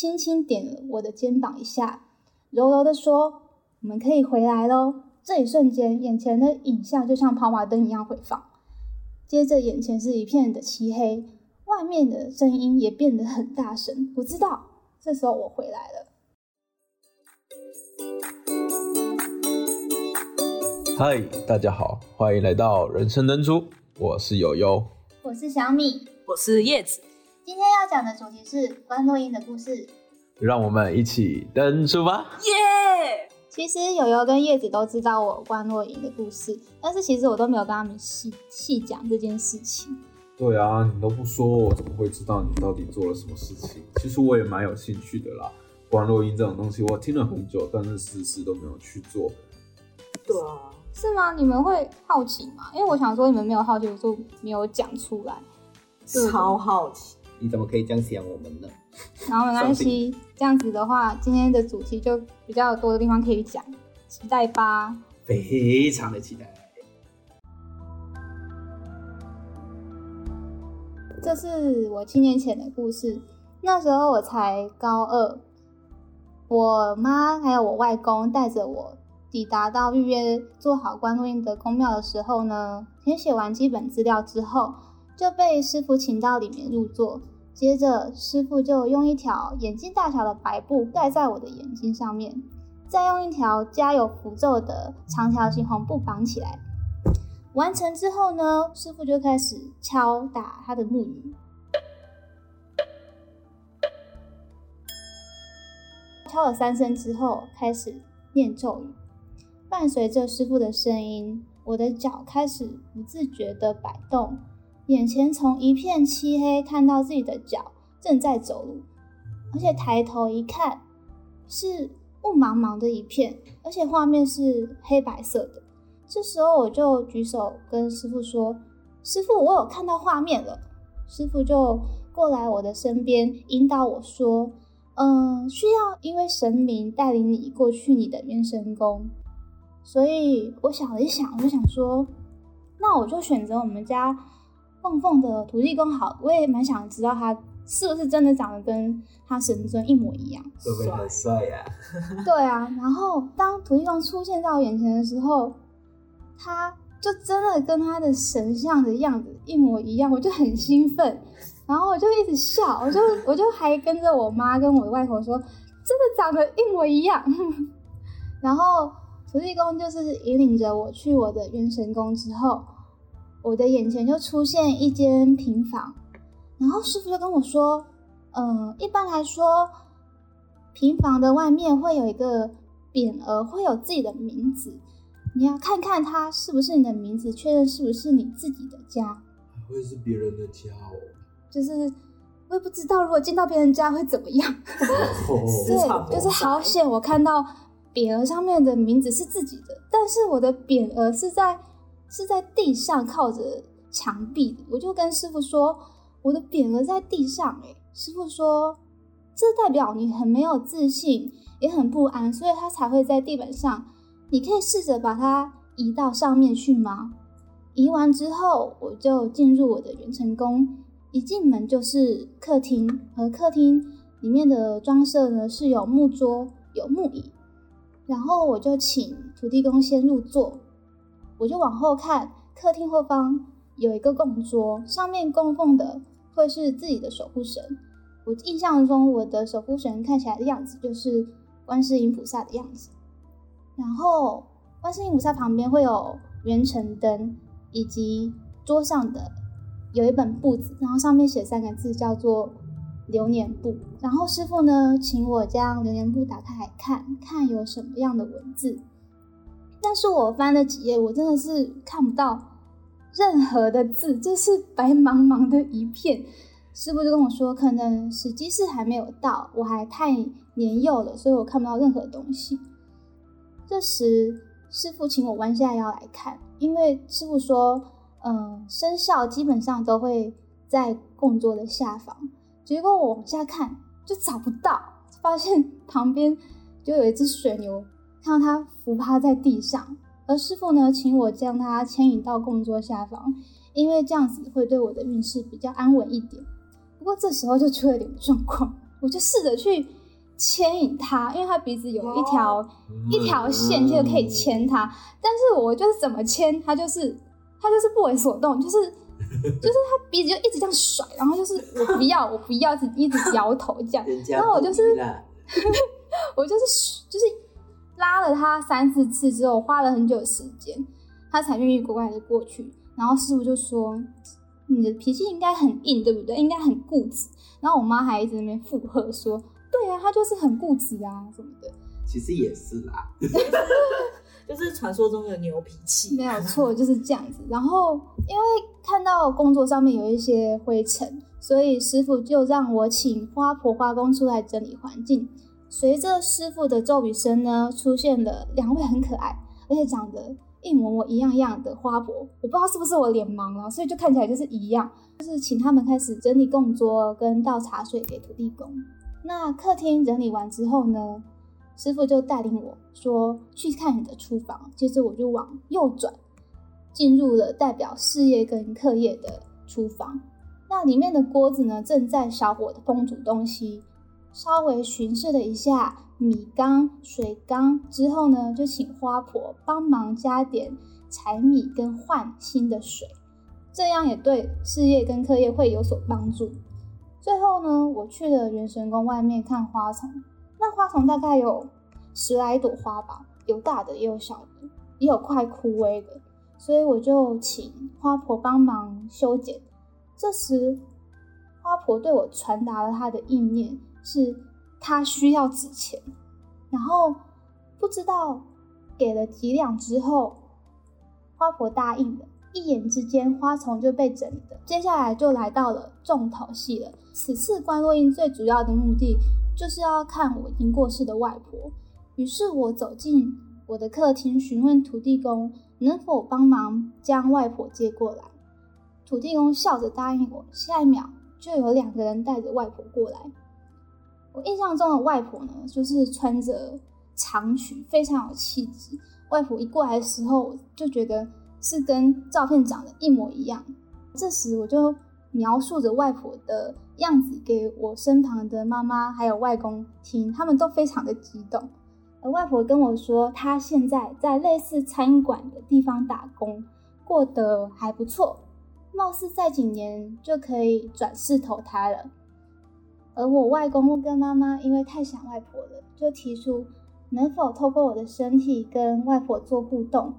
轻轻点了我的肩膀一下，柔柔的说：“我们可以回来喽。”这一瞬间，眼前的影像就像跑马灯一样回放，接着眼前是一片的漆黑，外面的声音也变得很大声。我知道，这时候我回来了。嗨，大家好，欢迎来到人生灯珠，我是悠悠，我是小米，我是叶子。今天要讲的主题是关洛英的故事，让我们一起登出吧！耶！其实友友跟叶子都知道我关洛英的故事，但是其实我都没有跟他们细细讲这件事情。对啊，你都不说，我怎么会知道你到底做了什么事情？其实我也蛮有兴趣的啦。关洛英这种东西，我听了很久，但是事事都没有去做。对啊，是吗？你们会好奇吗？因为我想说你们没有好奇，我就没有讲出来。超好奇。你怎么可以这样想我们呢？然后没关系，这样子的话，今天的主题就比较多的地方可以讲，期待吧。非常的期待。这是我七年前的故事，那时候我才高二，我妈还有我外公带着我抵达到预约做好观落阴的宫庙的时候呢，填写完基本资料之后，就被师傅请到里面入座。接着，师傅就用一条眼睛大小的白布盖在我的眼睛上面，再用一条加有符咒的长条形红布绑起来。完成之后呢，师傅就开始敲打他的木鱼，敲了三声之后，开始念咒语。伴随着师傅的声音，我的脚开始不自觉的摆动。眼前从一片漆黑看到自己的脚正在走路，而且抬头一看，是雾茫茫的一片，而且画面是黑白色的。这时候我就举手跟师傅说：“师傅，我有看到画面了。”师傅就过来我的身边，引导我说：“嗯，需要一位神明带领你过去你的元神宫。”所以我想了一想，我就想说：“那我就选择我们家。”供奉的土地公好，我也蛮想知道他是不是真的长得跟他神尊一模一样，会不会很帅呀？对啊，然后当土地公出现在我眼前的时候，他就真的跟他的神像的样子一模一样，我就很兴奋，然后我就一直笑，我就我就还跟着我妈跟我的外婆说，真的长得一模一样。然后土地公就是引领着我去我的元神宫之后。我的眼前就出现一间平房，然后师傅就跟我说：“嗯、呃，一般来说，平房的外面会有一个匾额，会有自己的名字，你要看看它是不是你的名字，确认是不是你自己的家。还会是别人的家哦？就是我也不知道，如果进到别人家会怎么样。对，就是好险，我看到匾额上面的名字是自己的，但是我的匾额是在。”是在地上靠着墙壁，我就跟师傅说，我的匾额在地上，欸，诶师傅说，这代表你很没有自信，也很不安，所以他才会在地板上。你可以试着把它移到上面去吗？移完之后，我就进入我的元辰宫，一进门就是客厅，和客厅里面的装设呢是有木桌、有木椅，然后我就请土地公先入座。我就往后看，客厅后方有一个供桌，上面供奉的会是自己的守护神。我印象中，我的守护神看起来的样子就是观世音菩萨的样子。然后，观世音菩萨旁边会有圆城灯，以及桌上的有一本簿子，然后上面写三个字，叫做流年簿。然后师傅呢，请我将流年簿打开来看，看有什么样的文字。但是我翻了几页，我真的是看不到任何的字，就是白茫茫的一片。师傅就跟我说，可能时机是还没有到，我还太年幼了，所以我看不到任何东西。这时，师傅请我弯下腰来看，因为师傅说，嗯、呃，生肖基本上都会在供桌的下方。结果我往下看，就找不到，发现旁边就有一只水牛。看到他伏趴在地上，而师傅呢，请我将他牵引到供桌下方，因为这样子会对我的运势比较安稳一点。不过这时候就出了点状况，我就试着去牵引他，因为他鼻子有一条、哦、一条线，就可以牵他。嗯、但是我就是怎么牵，他就是他就是不为所动，就是 就是他鼻子就一直这样甩，然后就是我不要，我不要，一直一直摇头这样。然后我就是 我就是就是拉了他三四次之后，花了很久的时间，他才愿意乖乖的过去。然后师傅就说。你的脾气应该很硬，对不对？应该很固执。然后我妈还一直在那边附和说：“对啊，他就是很固执啊，什么的。”其实也是啦，就是传说中的牛脾气。没有错，就是这样子。然后因为看到工作上面有一些灰尘，所以师傅就让我请花婆花公出来整理环境。随着师傅的咒语声呢，出现了两位很可爱，而且长得。一模模一样样的花婆，我不知道是不是我脸盲了，所以就看起来就是一样。就是请他们开始整理供桌跟倒茶水给土地公。那客厅整理完之后呢，师傅就带领我说去看你的厨房。接着我就往右转，进入了代表事业跟课业的厨房。那里面的锅子呢，正在小火的烹煮东西。稍微巡视了一下米缸、水缸之后呢，就请花婆帮忙加点柴米跟换新的水，这样也对事业跟课业会有所帮助。最后呢，我去了元神宫外面看花丛，那花丛大概有十来朵花吧，有大的也有小的，也有快枯萎的，所以我就请花婆帮忙修剪。这时，花婆对我传达了她的意念。是他需要纸钱，然后不知道给了几两之后，花婆答应了，一眼之间花丛就被整理的。接下来就来到了重头戏了。此次观落阴最主要的目的就是要看我已经过世的外婆，于是我走进我的客厅，询问土地公能否帮忙将外婆接过来。土地公笑着答应我，下一秒就有两个人带着外婆过来。我印象中的外婆呢，就是穿着长裙，非常有气质。外婆一过来的时候，就觉得是跟照片长得一模一样。这时我就描述着外婆的样子给我身旁的妈妈还有外公听，他们都非常的激动。而外婆跟我说，她现在在类似餐馆的地方打工，过得还不错，貌似再几年就可以转世投胎了。而我外公跟妈妈因为太想外婆了，就提出能否透过我的身体跟外婆做互动。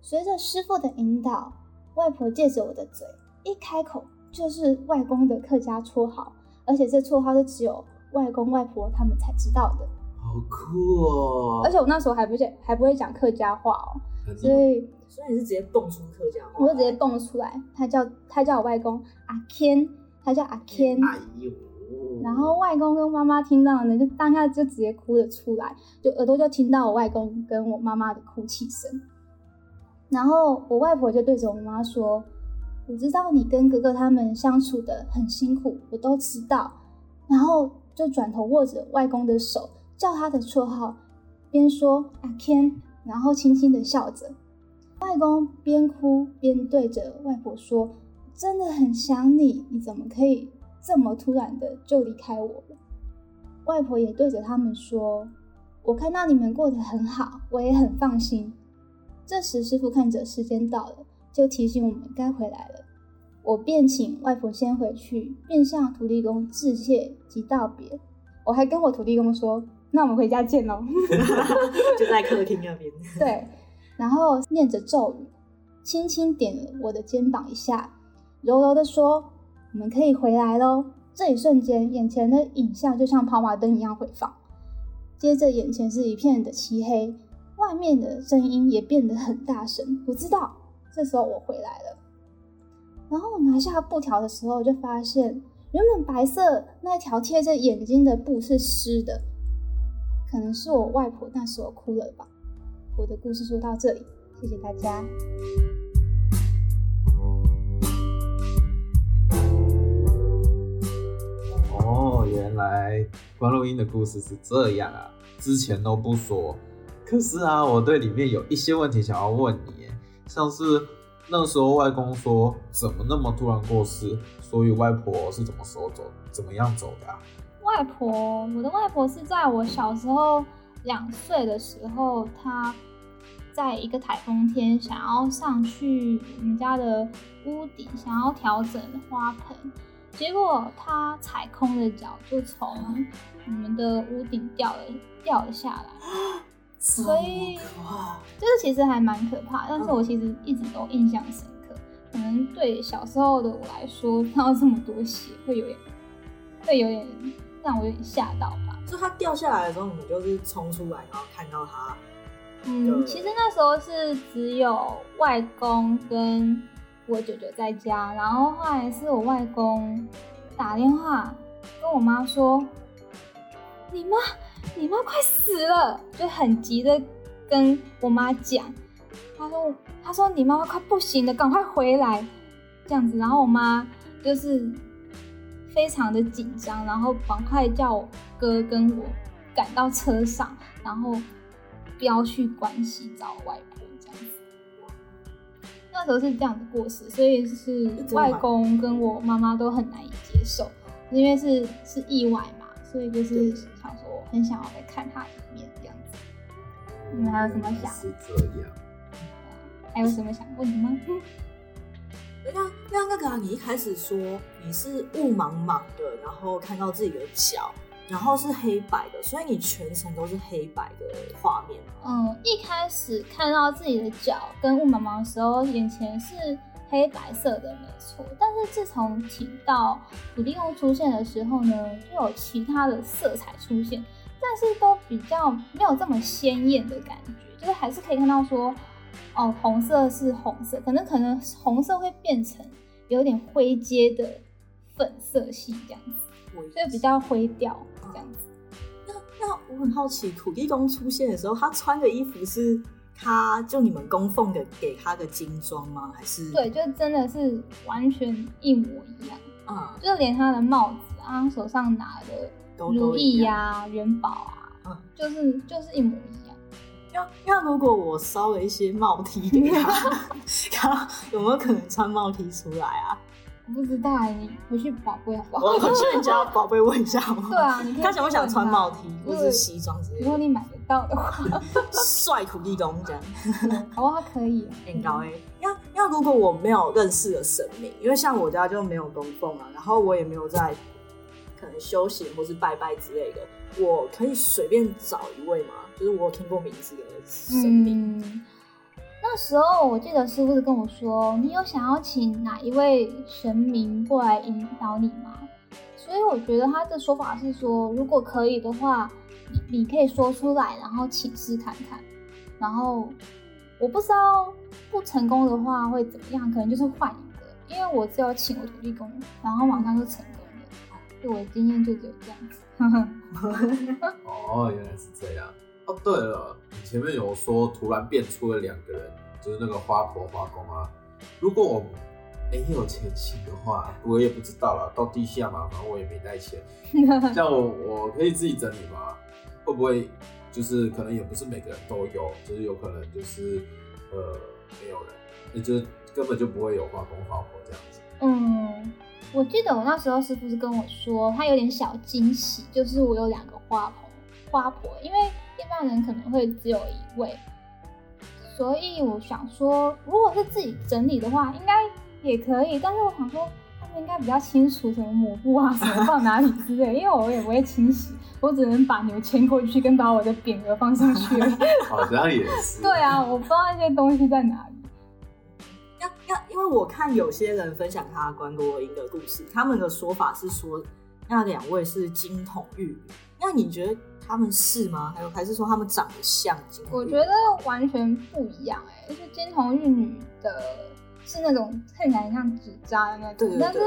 随着师傅的引导，外婆借着我的嘴一开口就是外公的客家绰号，而且这绰号是只有外公外婆他们才知道的。好酷哦！而且我那时候还不讲还不会讲客家话哦，所以所以你是直接蹦出客家话，我就直接蹦出来。他叫他叫我外公阿 Ken，他叫阿 Ken。哎呦！然后外公跟妈妈听到呢，就当下就直接哭了出来，就耳朵就听到我外公跟我妈妈的哭泣声。然后我外婆就对着我妈说：“我知道你跟哥哥他们相处得很辛苦，我都知道。”然后就转头握着外公的手，叫他的绰号，边说阿 Ken，然后轻轻的笑着。外公边哭边对着外婆说：“真的很想你，你怎么可以？”这么突然的就离开我了，外婆也对着他们说：“我看到你们过得很好，我也很放心。”这时师傅看着时间到了，就提醒我们该回来了。我便请外婆先回去，便向土地公致谢及道别。我还跟我土地公说：“那我们回家见喽。”就在客厅那边。对，然后念着咒语，轻轻点了我的肩膀一下，柔柔的说。我们可以回来喽！这一瞬间，眼前的影像就像跑马灯一样回放。接着，眼前是一片的漆黑，外面的声音也变得很大声。我知道，这时候我回来了。然后我拿下布条的时候，就发现原本白色那条贴着眼睛的布是湿的，可能是我外婆那时候哭了吧。我的故事说到这里，谢谢大家。来关录音的故事是这样啊！之前都不说，可是啊，我对里面有一些问题想要问你，像是那时候外公说怎么那么突然过世，所以外婆是怎么时候走，怎么样走的？外婆，我的外婆是在我小时候两岁的时候，她在一个台风天想要上去我们家的屋顶，想要调整花盆，结果他踩空了脚，就从我们的屋顶掉了掉了下来。所以这个其实还蛮可怕，但是我其实一直都印象深刻。可能对小时候的我来说，看到这么多血，会有点，会有点让我有点吓到吧。就他掉下来的时候，你们就是冲出来，然后看到他。嗯，其实那时候是只有外公跟我舅舅在家，然后后来是我外公打电话跟我妈说：“你妈。”你妈快死了，就很急的跟我妈讲，他说他说你妈妈快不行了，赶快回来，这样子，然后我妈就是非常的紧张，然后赶快叫我哥跟我赶到车上，然后飙去关西找外婆，那时候是这样的过世，所以是外公跟我妈妈都很难以接受，因为是是意外嘛。所以就是想说，我很想要来看他一面这样子。你们还有什么想？是这样。还有什么想问的吗？那那那个啊，你一开始说你是雾茫茫的，然后看到自己的脚，然后是黑白的，所以你全程都是黑白的画面。嗯，一开始看到自己的脚跟雾茫茫的时候，眼前是。黑白色的没错，但是自从提到土地公出现的时候呢，就有其他的色彩出现，但是都比较没有这么鲜艳的感觉，就是还是可以看到说，哦，红色是红色，可能可能红色会变成有点灰阶的粉色系这样子，所以比较灰调这样子。那那我很好奇，土地公出现的时候，他穿的衣服是？他就你们供奉的给他的金装吗？还是对，就真的是完全一模一样啊！嗯、就连他的帽子啊，手上拿的如意呀、元宝啊，嗯、就是就是一模一样。那那如果我烧了一些帽 T 给他，他有没有可能穿帽 T 出来啊？我不知道哎，你回去宝贝好不好？我回去你家 宝贝问一下好吗？对啊，他想不想穿帽 T 或是西装之类的？如果你买得到的话，帅土地公这样，好啊，可以。很高哎，要要如果我没有认识的神明，因为像我家就没有供奉啊，然后我也没有在可能修行或是拜拜之类的，我可以随便找一位吗？就是我听过名字的神明。嗯那时候我记得师傅是跟我说：“你有想要请哪一位神明过来引导你吗？”所以我觉得他的说法是说，如果可以的话，你你可以说出来，然后请示看看。然后我不知道不成功的话会怎么样，可能就是换一个，因为我只有请我土地公，然后马上就成功了。就，我的经验就只有这样子。哦，原来是这样。哦，对了，你前面有说突然变出了两个人，就是那个花婆花公啊。如果我没有钱请的话，我也不知道了。到地下嘛，反正我也没带钱。这样我我可以自己整理吗？会不会就是可能也不是每个人都有，就是有可能就是呃没有人，也就是根本就不会有花公花婆这样子。嗯，我记得我那时候师傅是跟我说，他有点小惊喜，就是我有两个花婆花婆，因为。一般人可能会只有一位，所以我想说，如果是自己整理的话，应该也可以。但是我想说，他们应该比较清楚什么抹布啊，什么放哪里之类，因为我也不会清洗，我只能把牛牵过去，跟把我的匾额放上去。好像也是。对啊，我不知道那些东西在哪里。要要，因为我看有些人分享他观落阴的故事，他们的说法是说，那两位是金童玉女。那你觉得？他们是吗？还有还是说他们长得像金童？我觉得完全不一样哎、欸，就是金童玉女的是那种看起来像纸扎的那种，但是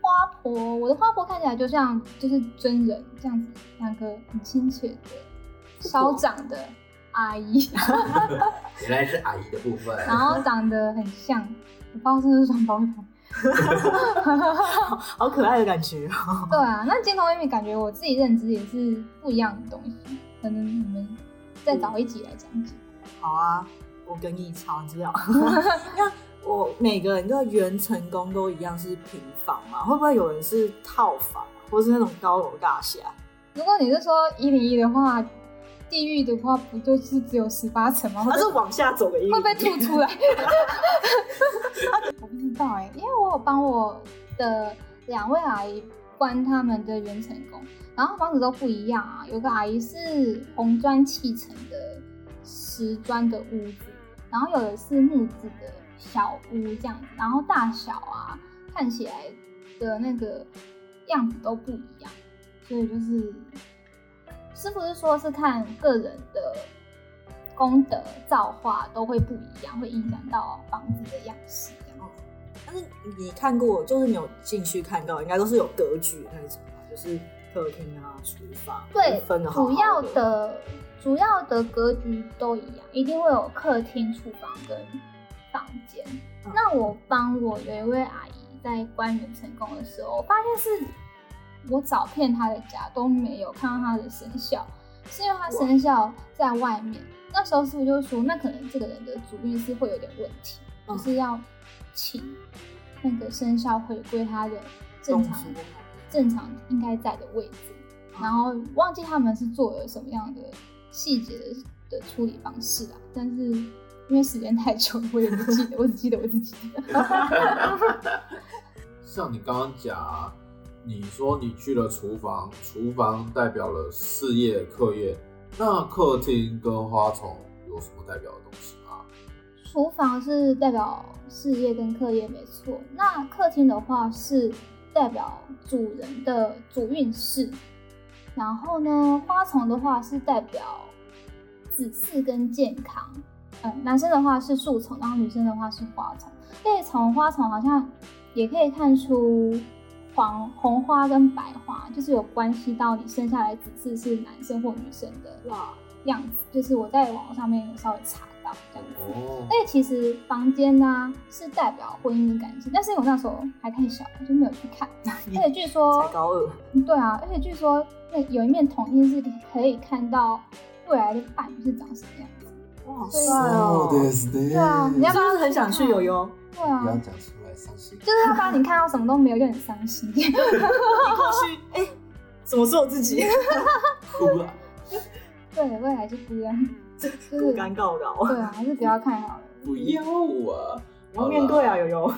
花婆，我的花婆看起来就像就是真人这样子，两个很亲切的稍长的阿姨，原来是阿姨的部分，然后长得很像，我不知道是不是双胞胎。好，好可爱的感觉哦。对啊，那金童玉女感觉我自己认知也是不一样的东西，可能你们再找一集来讲解。好啊，我跟你查资料。那我每个人的原成功都一样是平房嘛？会不会有人是套房，或是那种高楼大厦。如果你是说一零一的话，地狱的话不就是只有十八层吗？它是往下走的一，会被吐出来。我不知道哎、欸，因为我有帮我的两位阿姨关他们的元成功，然后房子都不一样啊。有个阿姨是红砖砌成的石砖的屋子，然后有的是木质的小屋这样子，然后大小啊看起来的那个样子都不一样，所以就是。师傅是说，是看个人的功德造化都会不一样，会影响到房子的样式这样。但是你看过，就是你有进去看到，应该都是有格局的那种，就是客厅啊、厨房，对，分的好。主要的主要的格局都一样，一定会有客厅、厨房跟房间。嗯。那我帮我有一位阿姨在关元成功的时候，我发现是。我找遍他的家都没有看到他的生肖，是因为他生肖在外面。那时候师傅就说，那可能这个人的主运是会有点问题，就、嗯、是要请那个生肖回归他的正常正常应该在的位置。然后忘记他们是做了什么样的细节的的处理方式啊，但是因为时间太久，我也不记得，我只记得我自己。像你刚刚讲。你说你去了厨房，厨房代表了事业、课业，那客厅跟花丛有什么代表的东西吗？厨房是代表事业跟课业，没错。那客厅的话是代表主人的主运势，然后呢，花丛的话是代表子嗣跟健康。嗯，男生的话是树丛，然后女生的话是花丛。因为从花丛好像也可以看出。黄红花跟白花就是有关系到你生下来子嗣是男生或女生的哇样子，就是我在网络上面有稍微查到这样子。哦。而且其实房间呢、啊、是代表婚姻的感情，但是我那时候还太小，就没有去看。而且据说才高二。对啊，而且据说那有一面铜镜是可以看到未来的伴侣是长什么样子。哇，好帅哦！对啊，你要不要很想去游泳？对啊。伤心，就是要不然你看到什么都没有，就很伤心。你过去，哎、欸，怎么是我自己？哭了。对，未来就不一样，就是不甘告饶。对啊，还是不要看好了。不要啊！我要面对啊，悠悠。啊，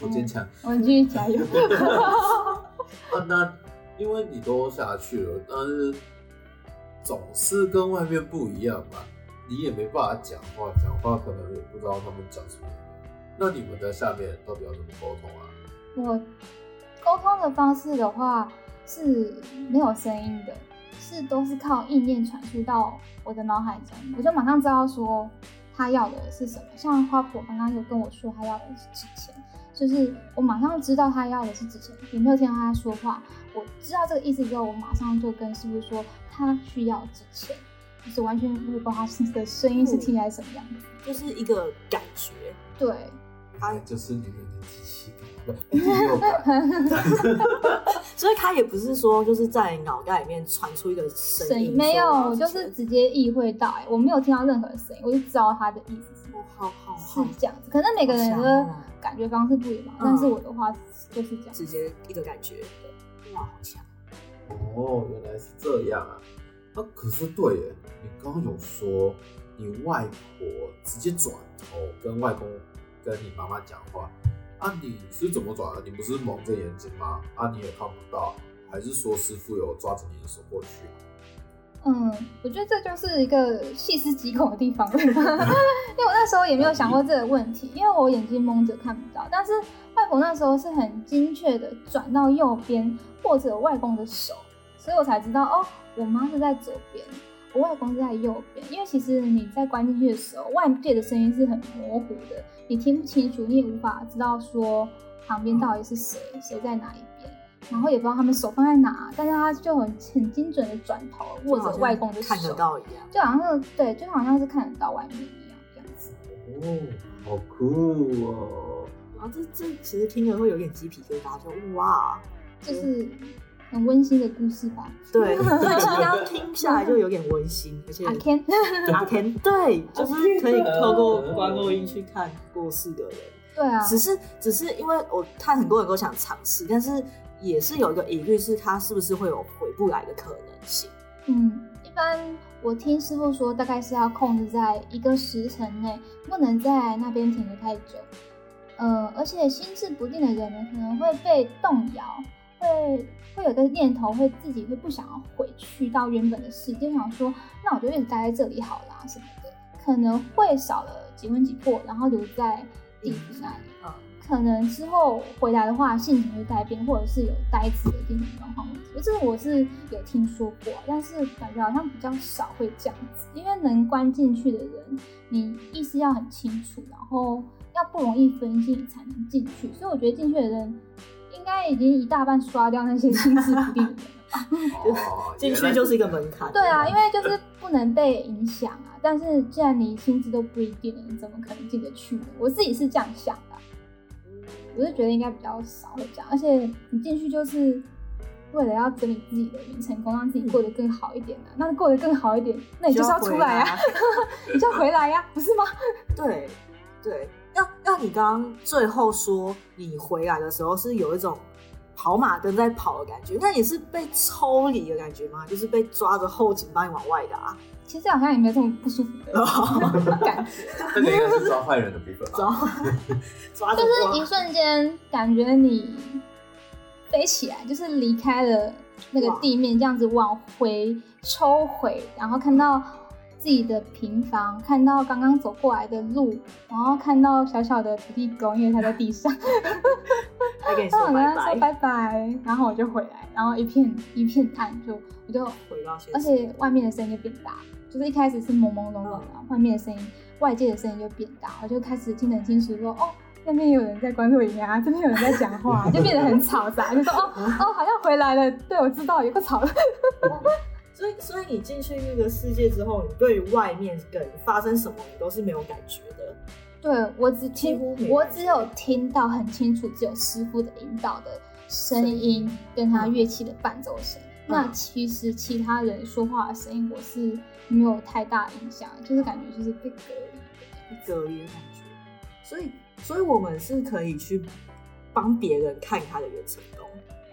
我坚强。我们继续加油。啊，那因为你都下去了，但是总是跟外面不一样吧，你也没办法讲话，讲话可能也不知道他们讲什么。那你们在下面到底要怎么沟通啊？我沟通的方式的话是没有声音的，是都是靠意念传输到我的脑海中，我就马上知道说他要的是什么。像花婆刚刚有跟我说他要的是纸钱，就是我马上知道他要的是纸钱，也没有听到他说话。我知道这个意思之后，我马上就跟师傅说他需要纸钱，就是完全不知道他的声音是听起来什么样子，就是一个感觉，对。他就是女人的机器感，不，第六感。所以他也不是说就是在脑袋里面传出一个声音，没有，就是直接意会到、欸，哎，我没有听到任何声音，我就知道他的意思是，好好，是这样子。可能每个人的感觉方式不一样，但是我的话就是这样，直接一个感觉，哇，好强。哦，原来是这样啊。那可是对耶，你刚刚有说你外婆直接转头跟外公。跟你妈妈讲话啊？你是怎么转的？你不是蒙着眼睛吗？啊，你也看不到，还是说师傅有抓着你的手过去？嗯，我觉得这就是一个细思极恐的地方，因为我那时候也没有想过这个问题，因为我眼睛蒙着看不到。但是外婆那时候是很精确的转到右边，或者外公的手，所以我才知道哦，我妈是在左边。我外公在右边，因为其实你在关进去的时候，外界的声音是很模糊的，你听不清楚，你也无法知道说旁边到底是谁，谁、嗯、在哪一边，然后也不知道他们手放在哪，但是他就很很精准的转头握着外公的手，看得到一样，就好像是对，就好像是看得到外面一样这样子。哦，好酷哦！然后这这其实听着会有点鸡皮疙瘩，就哇，就是。很温馨的故事吧？对，对，这样听下来就有点温馨，而且阿 Ken，阿 Ken，对，就是可以透过观落音去看过世的人。对啊，只是只是因为我看很多人都想尝试，但是也是有一个疑虑，是他是不是会有回不来的可能性？嗯，一般我听师傅说，大概是要控制在一个时辰内，不能在那边停留太久。呃，而且心智不定的人呢，可能会被动摇，会会有个念头，会自己会不想要回去到原本的世界，想说，那我就一直待在这里好啦什么的，可能会少了几分几魄，然后留在地府那里。嗯可能之后回来的话，性情会改变，或者是有呆滞的精神状况问题。这个我是有听说过，但是感觉好像比较少会这样子。因为能关进去的人，你意识要很清楚，然后要不容易分心才能进去。所以我觉得进去的人，应该已经一大半刷掉那些心智不定的人了吧。进去就是一个门槛。对啊，因为就是不能被影响啊。但是既然你心智都不一定了，你怎么可能进得去呢？我自己是这样想的。我是觉得应该比较少会这样，而且你进去就是为了要整理自己的元辰宫，让自己过得更好一点啊。那过得更好一点，那你就是要出来啊，你就要回来呀，不是吗？对对，要要你刚刚最后说你回来的时候是有一种跑马灯在跑的感觉，那也是被抽离的感觉吗？就是被抓着后颈把你往外打。其实好像也没有这么不舒服的感觉，这个应该是抓坏人的部分吧？抓，就是一瞬间感觉你飞起来，就是离开了那个地面，这样子往回抽回，然后看到自己的平房，看到刚刚走过来的路，然后看到小小的土地公，因为他在地上，还跟你说拜拜，说拜拜，然后我就回来，然后一片一片暗，就我就回到，而且外面的声音就变大。就是一开始是朦朦胧胧的，外面的声音、外界的声音就变大，我就开始听得很清楚说，说哦，那边有人在关注你啊，这边有人在讲话，就变得很嘈杂。就说哦哦，好像回来了，对，我知道有个吵了。所以，所以你进去那个世界之后，你对于外面跟发生什么，你都是没有感觉的。对，我只听，我只有听到很清楚，只有师傅的引导的声音跟他乐器的伴奏声。那其实其他人说话的声音，我是没有太大影响，就是感觉就是被隔离，被隔离的感觉。所以，所以我们是可以去帮别人看他的元辰宫。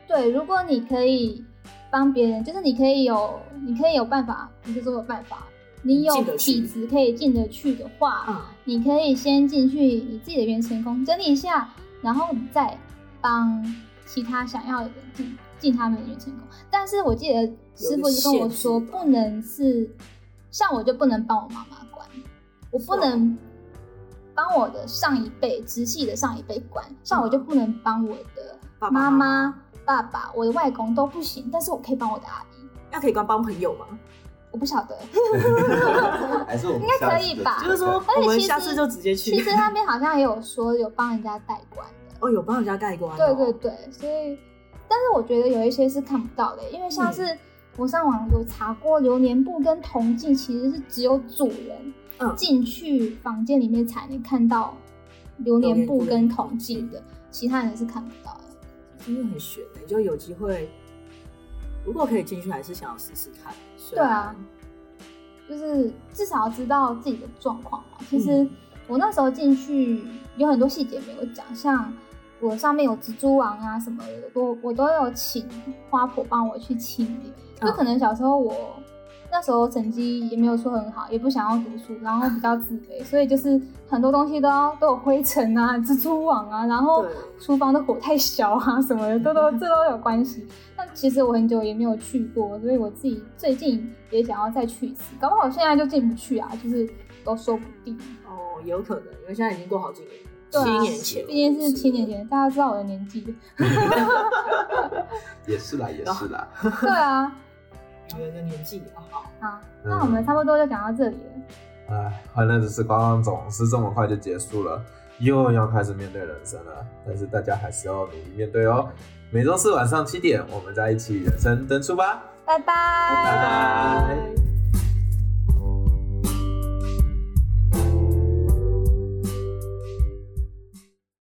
对，如果你可以帮别人，就是你可以有，你可以有办法，你是说有办法，你有体质可以进得去的话，嗯，你可以先进去你自己的原神宫整理一下，然后你再帮其他想要的人进。进他们的原神宫，但是我记得师傅就跟我说，不能是像我就不能帮我妈妈关，我不能帮我的上一辈直系的上一辈关，像我就不能帮我的妈妈、爸爸、我的外公都不行，但是我可以帮我的阿姨。那可以帮帮朋友吗？我不晓得，还是我们应该可以吧？就是说，我们下次就直接去。其实那边好像也有说有帮人家代管的，哦，有帮人家代关，对对对，所以。但是我觉得有一些是看不到的，因为像是我上网有查过，流年簿跟铜镜其实是只有主人进去房间里面才能看到流年簿跟铜镜的，其他人是看不到的。真的很悬的，就有机会，如果可以进去，还是想要试试看。对啊，就是至少要知道自己的状况嘛。其实我那时候进去有很多细节没有讲，像。我上面有蜘蛛网啊什么的，我我都有请花婆帮我去清理。就可能小时候我那时候成绩也没有说很好，也不想要读书，然后比较自卑，所以就是很多东西都要都有灰尘啊、蜘蛛网啊，然后厨房的火太小啊什么的，都都这都有关系。但其实我很久也没有去过，所以我自己最近也想要再去一次。搞不好现在就进不去啊，就是都说不定。哦，有可能，因为现在已经过好几年。七年前，毕竟是七年前，大家知道我的年纪。也是啦，也是啦。对啊，女人的年纪也好。好，那我们差不多就讲到这里了。哎，欢乐的时光总是这么快就结束了，又要开始面对人生了。但是大家还是要努力面对哦。每周四晚上七点，我们在一起人生登出吧。拜拜。拜拜。